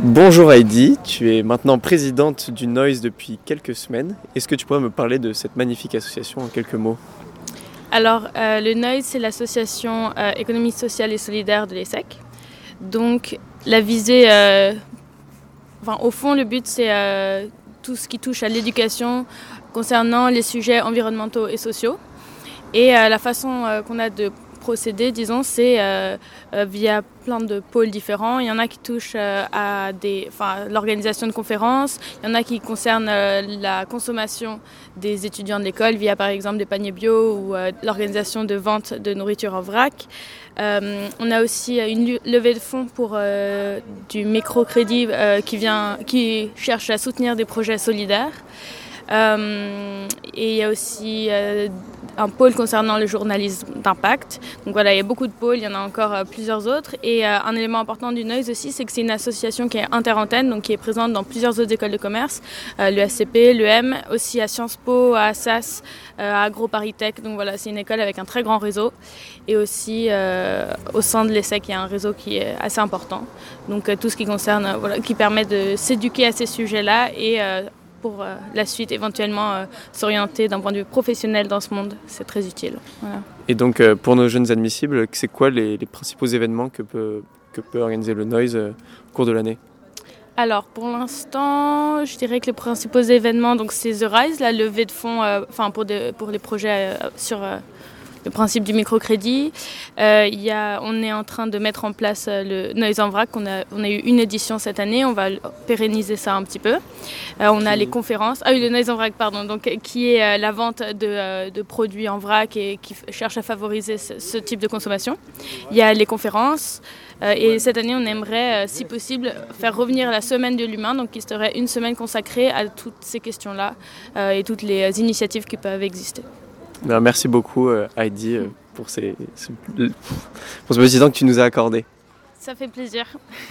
Bonjour Heidi, tu es maintenant présidente du Noise depuis quelques semaines. Est-ce que tu pourrais me parler de cette magnifique association en quelques mots? Alors, euh, le Noise, c'est l'association euh, économique sociale et solidaire de l'ESSEC. Donc, la visée, euh, enfin, au fond, le but, c'est tout ce qui touche à l'éducation concernant les sujets environnementaux et sociaux. Et la façon qu'on a de procéder, disons, c'est euh, euh, via plein de pôles différents. Il y en a qui touchent euh, à l'organisation de conférences, il y en a qui concernent la consommation des étudiants de l'école via par exemple des paniers bio ou l'organisation de vente de nourriture en vrac. On a aussi une levée de fonds pour du microcrédit qui cherche à soutenir des projets solidaires. Euh, et il y a aussi euh, un pôle concernant le journalisme d'impact. Donc voilà, il y a beaucoup de pôles, il y en a encore euh, plusieurs autres. Et un élément important du Noise aussi, c'est que c'est une association qui est interantenne, donc qui est présente dans plusieurs autres écoles de commerce, le SCP, l'EM, aussi à Sciences Po, à Assas, à AgroParisTech. Donc voilà, c'est une école avec un très grand réseau. Et aussi au sein de l'ESSEC, il y a un réseau qui est assez important. Donc tout ce qui concerne, voilà, qui permet de s'éduquer à ces sujets-là et pour euh, la suite éventuellement euh, s'orienter d'un point de vue professionnel dans ce monde. C'est très utile. Voilà. Et donc euh, pour nos jeunes admissibles, c'est quoi les, les principaux événements que peut, que peut organiser le Noise au cours de l'année? Alors pour l'instant, je dirais que les principaux événements, donc c'est The Rise, la levée de fonds, enfin pour, de- pour les projets sur le principe du microcrédit. Euh, y a, on est en train de mettre en place euh, le Noise en vrac. On a, on a eu une édition cette année. On va pérenniser ça un petit peu. Euh, on a les conférences. Ah oui, le Noise en vrac, pardon. Donc, euh, qui est la vente de, de produits en vrac et qui cherche à favoriser ce, ce type de consommation. Il y a les conférences. Euh, et cette année, on aimerait, euh, si possible, faire revenir la semaine de l'humain, donc qui serait une semaine consacrée à toutes ces questions-là euh, et toutes les initiatives qui peuvent exister. Merci beaucoup euh, Heidi euh, pour, ces, ce, pour ce petit temps que tu nous as accordé. Ça fait plaisir.